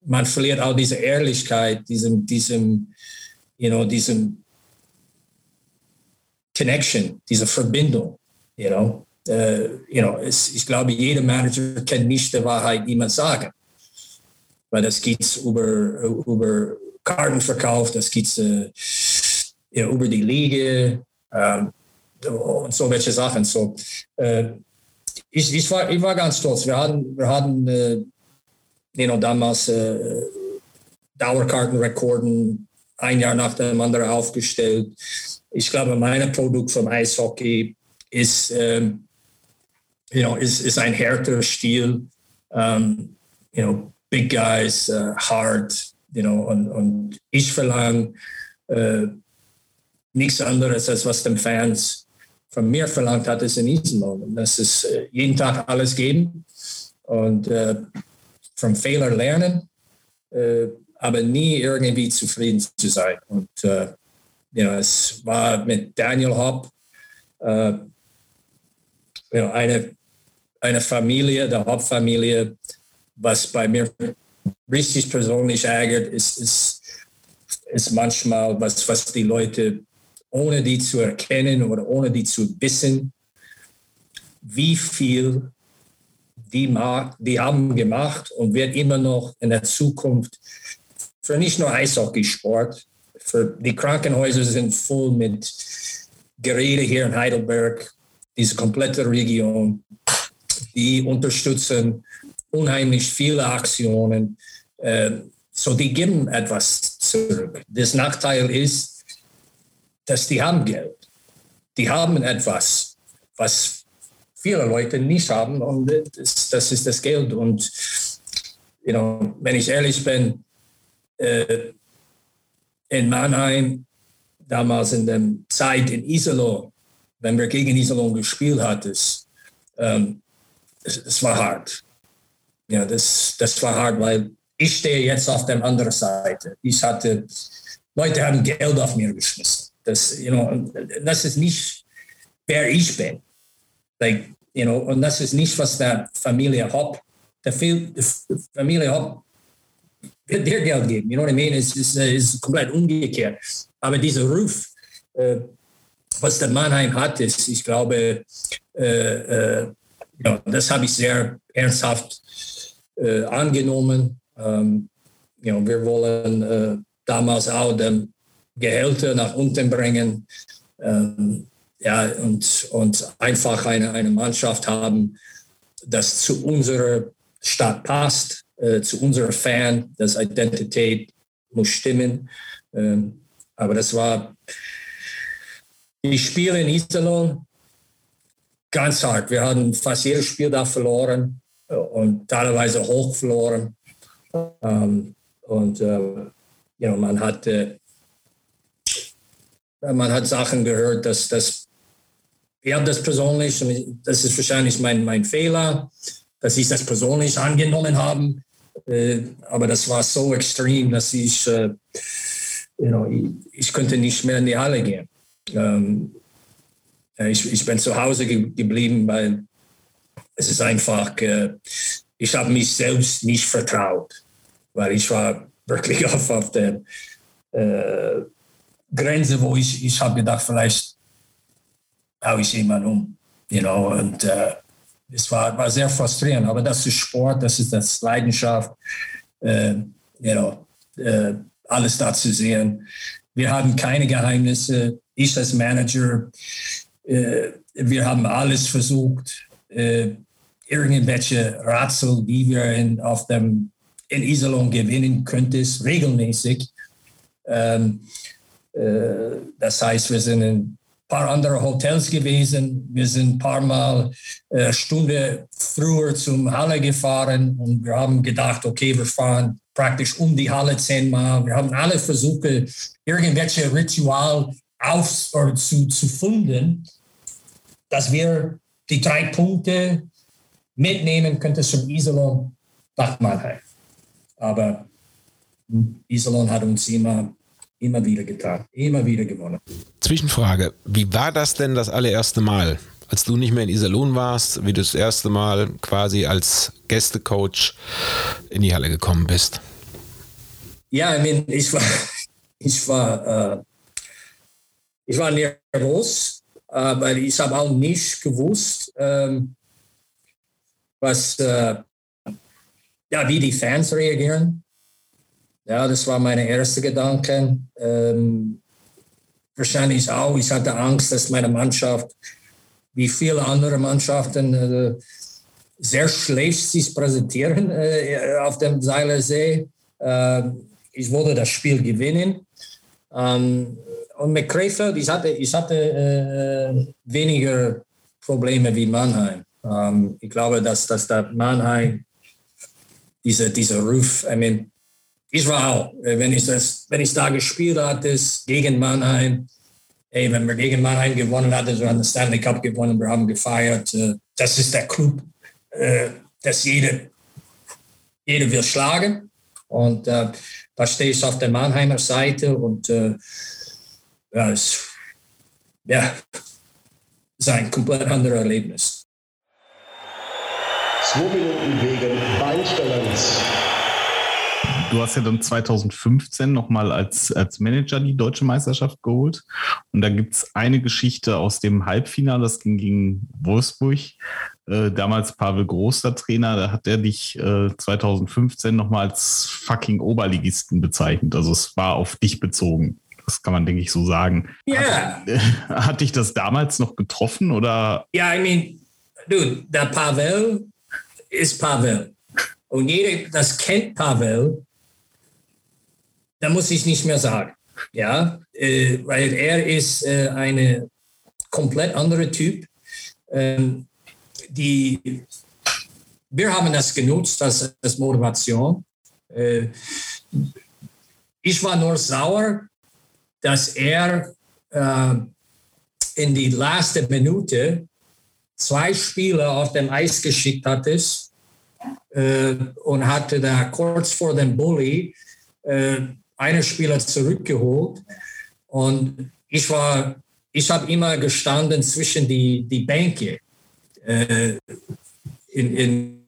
man verliert auch diese Ehrlichkeit, diesem, diesem, you know, diesem Connection, diese Verbindung, you know. Uh, you know, es, ich glaube, jeder Manager kann nicht die Wahrheit niemand sagen. Weil das geht über, über Kartenverkauf, das geht uh, ja, über die Liga um, und so welche Sachen. So, uh, ich, ich, war, ich war ganz stolz. Wir hatten, wir hatten uh, you know, damals uh, Dauerkartenrekorden ein Jahr nach dem anderen aufgestellt. Ich glaube, mein Produkt vom Eishockey ist, ähm, you know, ist, ist ein härterer Stil. Um, you know, big guys, uh, hard, you know, und, und ich verlange uh, nichts anderes, als was den Fans von mir verlangt hat, ist in Isenlohn. Das ist uh, jeden Tag alles geben und vom Fehler lernen, aber nie irgendwie zufrieden zu sein. Und you know, es war mit Daniel Hopp äh, eine, eine Familie, der Hopp-Familie, was bei mir richtig persönlich ärgert, ist, ist, ist manchmal, was, was die Leute, ohne die zu erkennen oder ohne die zu wissen, wie viel die, die haben gemacht und wird immer noch in der Zukunft für nicht nur Eishockeysport, für die Krankenhäuser sind voll mit Geräten hier in Heidelberg, diese komplette Region. Die unterstützen unheimlich viele Aktionen. Ähm, so die geben etwas zurück. Das Nachteil ist, dass die haben Geld. Die haben etwas, was viele Leute nicht haben und das, das ist das Geld. Und you know, wenn ich ehrlich bin, äh, in Mannheim, damals in der Zeit in Iserlohn, wenn wir gegen Iserlohn gespielt hatten, ähm, es, es, war hart. Ja, das, das war hart, weil ich stehe jetzt auf der anderen Seite. Ich hatte, Leute haben Geld auf mir geschmissen. Das, you know, das ist nicht, wer ich bin. Like, you know, und das ist nicht, was der Familie Hopp, der Familie Hopp wird dir Geld geben. You know what I mean? Es ist, ist komplett umgekehrt. Aber dieser Ruf, äh, was der Mannheim hat, ist, ich glaube, äh, äh, ja, das habe ich sehr ernsthaft äh, angenommen. Ähm, ja, wir wollen damals auch den Gehälter nach unten bringen. Ähm, ja, und, und einfach eine, eine Mannschaft haben, das zu unserer Stadt passt, äh, zu unserer Fan, das Identität muss stimmen. Ähm, aber das war die Spiele in Iserlohn ganz hart. Wir haben fast jedes Spiel da verloren äh, und teilweise hoch verloren. Ähm, und äh, you know, man hat äh, man hat Sachen gehört, dass das ich habe das persönlich, das ist wahrscheinlich mein, mein Fehler, dass ich das persönlich angenommen habe. Äh, aber das war so extrem, dass ich, äh, you know, ich, ich könnte nicht mehr in die Halle gehen. Ähm, ich, ich bin zu Hause ge geblieben, weil es ist einfach, äh, ich habe mich selbst nicht vertraut, weil ich war wirklich auf, auf der äh, Grenze, wo ich, ich habe gedacht, vielleicht haue ich jemanden um. You know, und äh, es war, war sehr frustrierend, aber das ist Sport, das ist das Leidenschaft, äh, you know, äh, alles da zu sehen. Wir haben keine Geheimnisse. Ich als Manager, äh, wir haben alles versucht, äh, irgendwelche Rätsel, wie wir in, auf dem, in Iserlohn gewinnen könnten, regelmäßig. Ähm, äh, das heißt, wir sind in paar andere Hotels gewesen. Wir sind ein paar Mal äh, Stunde früher zum Halle gefahren und wir haben gedacht, okay, wir fahren praktisch um die Halle zehnmal. Wir haben alle versucht, irgendwelche Ritual auf, oder zu, zu finden, dass wir die drei Punkte mitnehmen könnten zum Iserlohn nach Mannheim. Aber Iserlohn hat uns immer immer wieder getan, immer wieder gewonnen. Zwischenfrage, wie war das denn das allererste Mal, als du nicht mehr in Iserlohn warst, wie du das erste Mal quasi als Gästecoach in die Halle gekommen bist? Ja, I mean, ich war, ich war, äh, ich war nervös, weil ich habe auch nicht gewusst, ähm, was, äh, ja, wie die Fans reagieren. Ja, das war meine erste Gedanke. Ähm, wahrscheinlich auch, ich hatte Angst, dass meine Mannschaft, wie viele andere Mannschaften, äh, sehr schlecht sich präsentieren äh, auf dem Seilersee. Äh, ich wollte das Spiel gewinnen. Ähm, und mit Krefeld, ich hatte, ich hatte äh, weniger Probleme wie Mannheim. Ähm, ich glaube, dass, dass der Mannheim, dieser diese Ruf, I mean, ich war auch, äh, wenn ich, das, wenn ich da gespielt hatte, gegen Mannheim, ey, wenn wir gegen Mannheim gewonnen hatten, wir haben den Stanley Cup gewonnen, wir haben gefeiert. Äh, das ist der Club, äh, das jeder, jeder will schlagen. Und äh, da stehe ich auf der Mannheimer Seite und äh, ja, es ja, ist ein komplett anderes Erlebnis. Zwei Minuten wegen Beinstellens. Du hast ja dann 2015 nochmal als, als Manager die deutsche Meisterschaft geholt. Und da gibt es eine Geschichte aus dem Halbfinale, das ging gegen Wolfsburg. Äh, damals Pavel Groß, der Trainer, da hat er dich äh, 2015 nochmal als fucking Oberligisten bezeichnet. Also es war auf dich bezogen. Das kann man, denke ich, so sagen. Ja. Yeah. Hat, hat dich das damals noch getroffen oder? Ja, I mean, dude, der Pavel ist Pavel. Und jeder, das kennt Pavel, da muss ich nicht mehr sagen. Ja, äh, weil er ist äh, eine komplett andere Typ. Ähm, die, wir haben das genutzt als, als Motivation. Äh, ich war nur sauer, dass er äh, in die letzte Minute zwei Spieler auf dem Eis geschickt hat äh, und hatte da kurz vor dem Bully äh, einen Spieler zurückgeholt. Und ich war, ich habe immer gestanden zwischen die, die Bänke äh, in,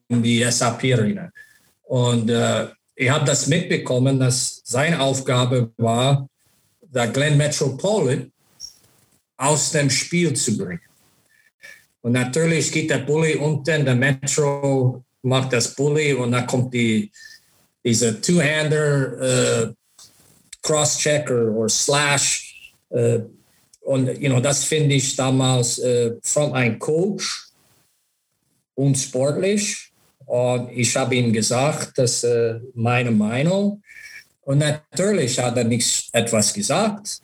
in die SAP-Arena. Und äh, ich habe das mitbekommen, dass seine Aufgabe war, der Glenn Metropolitan aus dem Spiel zu bringen. Und natürlich geht der Bully unten, der Metro macht das Bully und dann kommt die, diese Two-Hander äh, Cross-Checker oder Slash. Äh, und you know, das finde ich damals äh, von einem Coach unsportlich. Und ich habe ihm gesagt, dass äh, meine Meinung. Und natürlich hat er nichts etwas gesagt,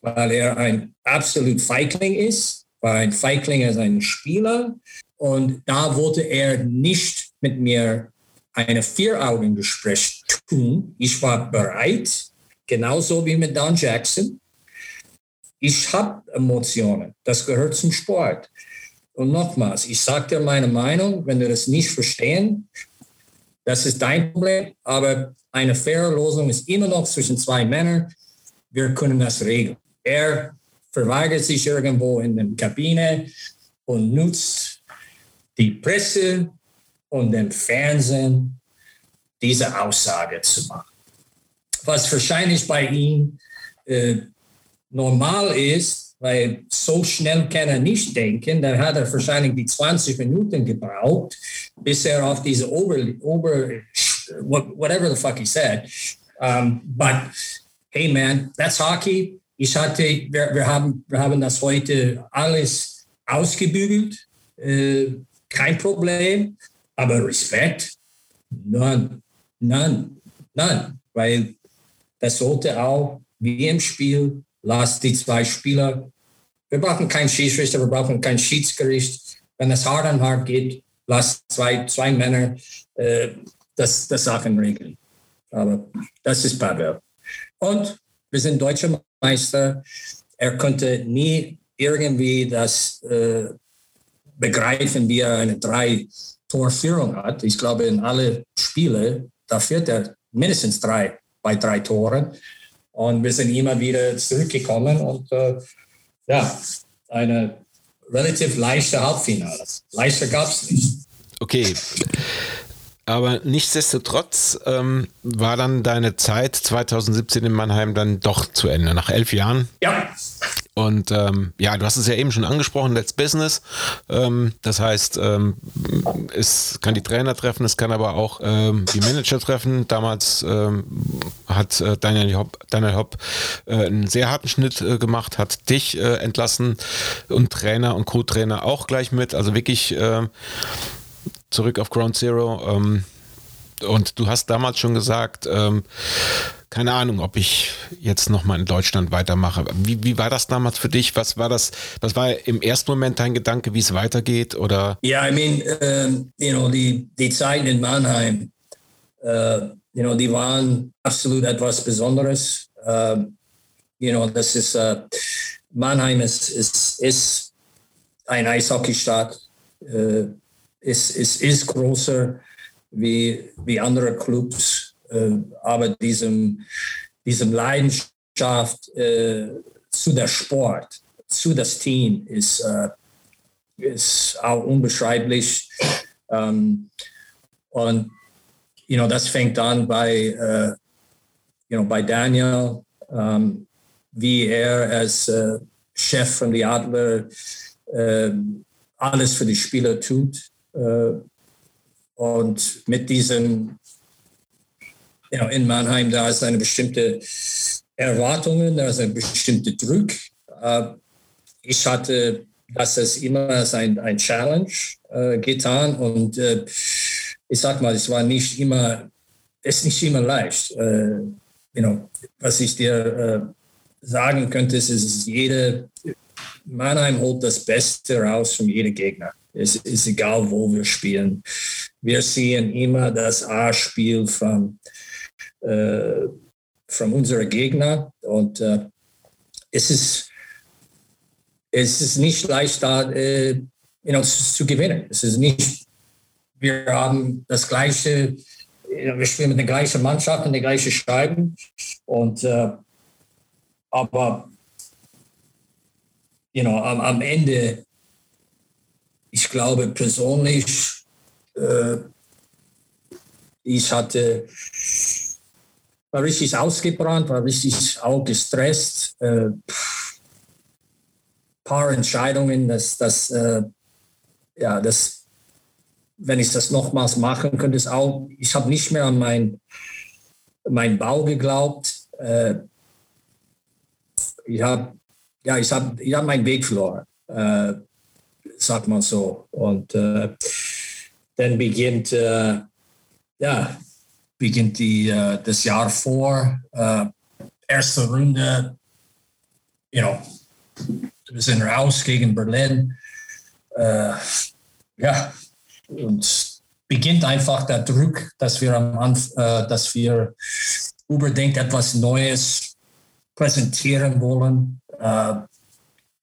weil er ein absolut Feigling ist. Weil ein Feigling ist ein Spieler. Und da wollte er nicht mit mir eine Vier-Augen-Gespräch tun. Ich war bereit, genauso wie mit Don Jackson. Ich habe Emotionen, das gehört zum Sport. Und nochmals, ich sage dir meine Meinung, wenn du das nicht verstehen, das ist dein Problem, aber eine faire Lösung ist immer noch zwischen zwei Männern. Wir können das regeln. Er verweigert sich irgendwo in der Kabine und nutzt die Presse und den Fernsehen, diese Aussage zu machen. Was wahrscheinlich bei ihm äh, normal ist, weil so schnell kann er nicht denken, dann hat er wahrscheinlich die 20 Minuten gebraucht, bis er auf diese Ober, Ober whatever the fuck he said. Um, but hey man, that's hockey. Ich hatte, wir, wir, haben, wir haben das heute alles ausgebügelt. Äh, kein Problem. Aber Respekt? Nein, nein, nein. Weil das sollte auch, wie im Spiel, lasst die zwei Spieler, wir brauchen keinen Schiedsrichter, wir brauchen kein Schiedsgericht. Wenn es hart an hart geht, lasst zwei, zwei Männer äh, das, das Sachen regeln. Aber das ist Pavel. Und wir sind deutscher Meister. Er konnte nie irgendwie das äh, begreifen, wie er eine drei Torführung hat. Ich glaube, in alle Spiele, da führt er mindestens drei bei drei Toren. Und wir sind immer wieder zurückgekommen und äh, ja, eine relativ leichte Halbfinale. Leichter gab es nicht. Okay. Aber nichtsdestotrotz ähm, war dann deine Zeit 2017 in Mannheim dann doch zu Ende, nach elf Jahren. Ja. Und ähm, ja, du hast es ja eben schon angesprochen, Let's Business. Ähm, das heißt, ähm, es kann die Trainer treffen, es kann aber auch ähm, die Manager treffen. Damals ähm, hat äh, Daniel Hopp, Daniel Hopp äh, einen sehr harten Schnitt äh, gemacht, hat dich äh, entlassen und Trainer und Co-Trainer auch gleich mit. Also wirklich zurück auf Ground Zero. Ähm, und du hast damals schon gesagt, ähm, keine Ahnung, ob ich jetzt nochmal in Deutschland weitermache. Wie, wie war das damals für dich? Was war das, was war im ersten Moment dein Gedanke, wie es weitergeht? Oder? Ja, yeah, I mean, um, you know, die, die Zeiten in Mannheim, uh, you know, die waren absolut etwas Besonderes. Uh, you know, das ist, uh, Mannheim ist, ist, ist ein Eishockeystadt. Uh, ist, ist, ist größer wie, wie andere Clubs, äh, aber diesem, diesem Leidenschaft äh, zu der Sport, zu das Team ist, äh, ist auch unbeschreiblich. Ähm, und you know, das fängt an bei, äh, you know, bei Daniel, ähm, wie er als äh, Chef von die Adler äh, alles für die Spieler tut. Äh, und mit diesem, know, in Mannheim, da ist eine bestimmte Erwartungen, da ist ein bestimmter Druck. Äh, ich hatte das ist immer als ein, ein Challenge äh, getan und ich sag mal, es war nicht immer, ist nicht immer leicht. you know, was ich dir sagen könnte, ist, ist jede Mannheim holt das Beste raus von jedem Gegner. Es ist egal, wo wir spielen. Wir sehen immer das A-Spiel von, äh, von unseren Gegner und äh, es, ist, es ist nicht leicht, da äh, you know, zu gewinnen. Es ist nicht, wir haben das gleiche, wir spielen mit der gleichen Mannschaft und der gleichen Schreiben und äh, aber you know, am, am Ende, ich glaube persönlich, äh, ich hatte, war richtig ausgebrannt, war richtig auch gestresst. Äh, paar Entscheidungen, dass das, äh, ja, das, wenn ich das nochmals machen könnte, ist auch, ich habe nicht mehr an mein, mein Bau geglaubt. Äh, ich habe ja, ich habe ich hab meinen Weg verloren, äh, sagt man so. Und äh, dann beginnt, äh, ja, beginnt die, äh, das Jahr vor, äh, erste Runde, you know, wir sind raus gegen Berlin. Äh, ja, und beginnt einfach der Druck, dass wir am Anfang, dass wir unbedingt etwas Neues präsentieren wollen äh,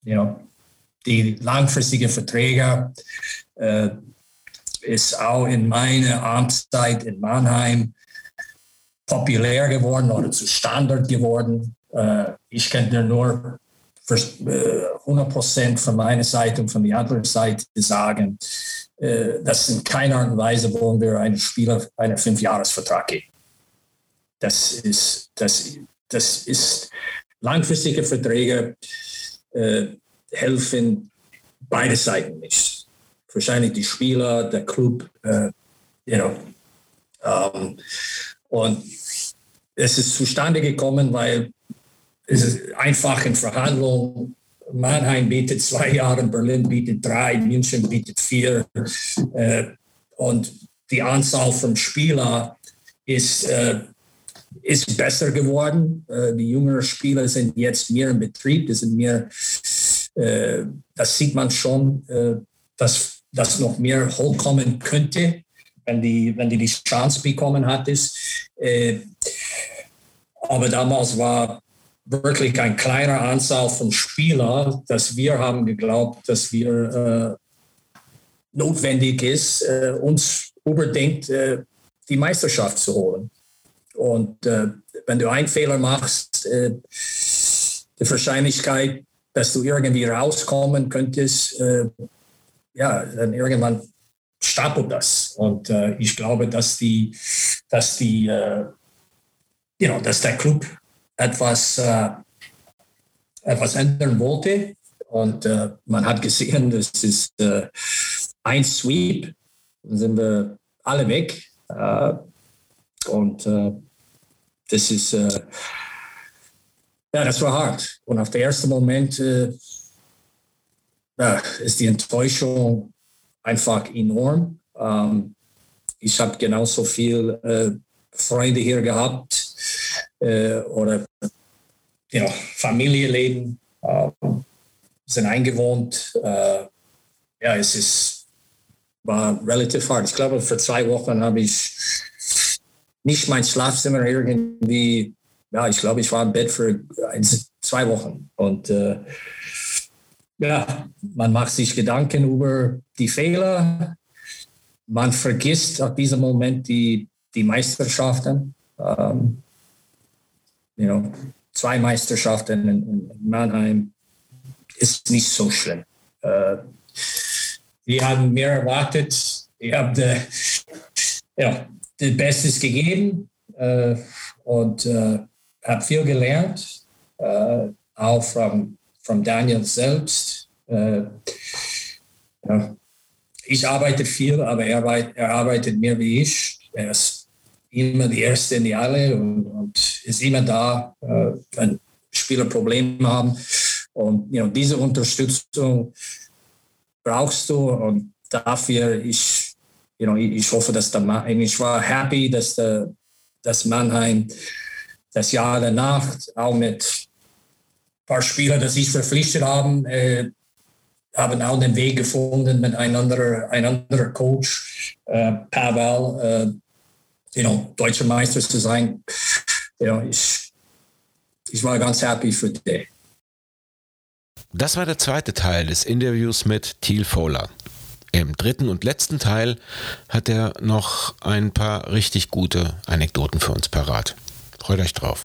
you know, die langfristigen Verträge äh, ist auch in meiner Amtszeit in Mannheim populär geworden oder zu Standard geworden. Äh, ich dir nur für, äh, 100 Prozent von meiner Seite und von der anderen Seite sagen, äh, dass in keiner Art und Weise wollen wir einem Spieler einen Fünfjahresvertrag geben. Das ist, das, das ist langfristige Verträge äh, helfen beide Seiten nicht. Wahrscheinlich die Spieler, der Club, äh, you know. Um, und es ist zustande gekommen, weil es ist einfach in Verhandlungen. Mannheim bietet zwei Jahre, Berlin bietet drei, München bietet vier. Äh, und die Anzahl von Spielern ist äh, ist besser geworden. Äh, die jüngeren Spieler sind jetzt mehr im Betrieb. Das sind mehr, äh, das sieht man schon, äh, dass das noch mehr hochkommen könnte, wenn die, wenn die die Chance bekommen hat. Ist. aber damals war wirklich ein kleiner Anzahl von Spielern, dass wir haben geglaubt, dass wir notwendig ist, uns unbedingt die Meisterschaft zu holen. Und äh, wenn du einen Fehler machst, äh, die Wahrscheinlichkeit, dass du irgendwie rauskommen könntest, äh, ja, dann irgendwann stapelt das. Und äh, ich glaube, dass die, dass die, äh, you know, dass der Club etwas, äh, etwas ändern wollte. Und man hat gesehen, das ist ein Sweep, dann sind wir alle weg. Und äh, das ist, äh, ja, das war hart. Und auf den ersten Moment äh, ist die Enttäuschung einfach enorm. Ähm, ich habe genauso viel äh, Freunde hier gehabt äh, oder you know, Familienleben, ähm, sind eingewohnt. Äh, ja, es ist, war relativ hart. Ich glaube, für zwei Wochen habe ich nicht mein Schlafzimmer irgendwie, ja, ich glaube, ich war im Bett für ein, zwei Wochen. Und äh, ja, man macht sich Gedanken über die Fehler. Man vergisst auf diesem Moment die, die Meisterschaften. Ähm, you know, zwei Meisterschaften in, in, Mannheim ist nicht so schlimm. Äh, wir haben mehr erwartet. Ich habe ja, das Bestes gegeben äh, und äh, habe viel gelernt, äh, auch von, von Daniel selbst. Äh, ja. Ich arbeite viel, aber er, er, arbeitet mehr wie ich. Er ist immer die Erste in die Halle und, und ist immer da, äh, wenn Spieler Probleme haben. Und you know, diese Unterstützung brauchst du und dafür ich you know, ich hoffe, dass der ich war happy, dass, der, dass Mannheim das Jahr danach auch mit ein paar Spielern, die sich verpflichtet haben, äh, haben auch den Weg gefunden mit einem anderen, ein anderer Coach, äh, Pavel, äh, you know, deutscher Meister zu sein. You ich, ich war ganz happy für die. Das war der zweite Teil des Interviews mit Thiel Fowler. Im dritten und letzten Teil hat er noch ein paar richtig gute Anekdoten für uns parat. Freut euch drauf.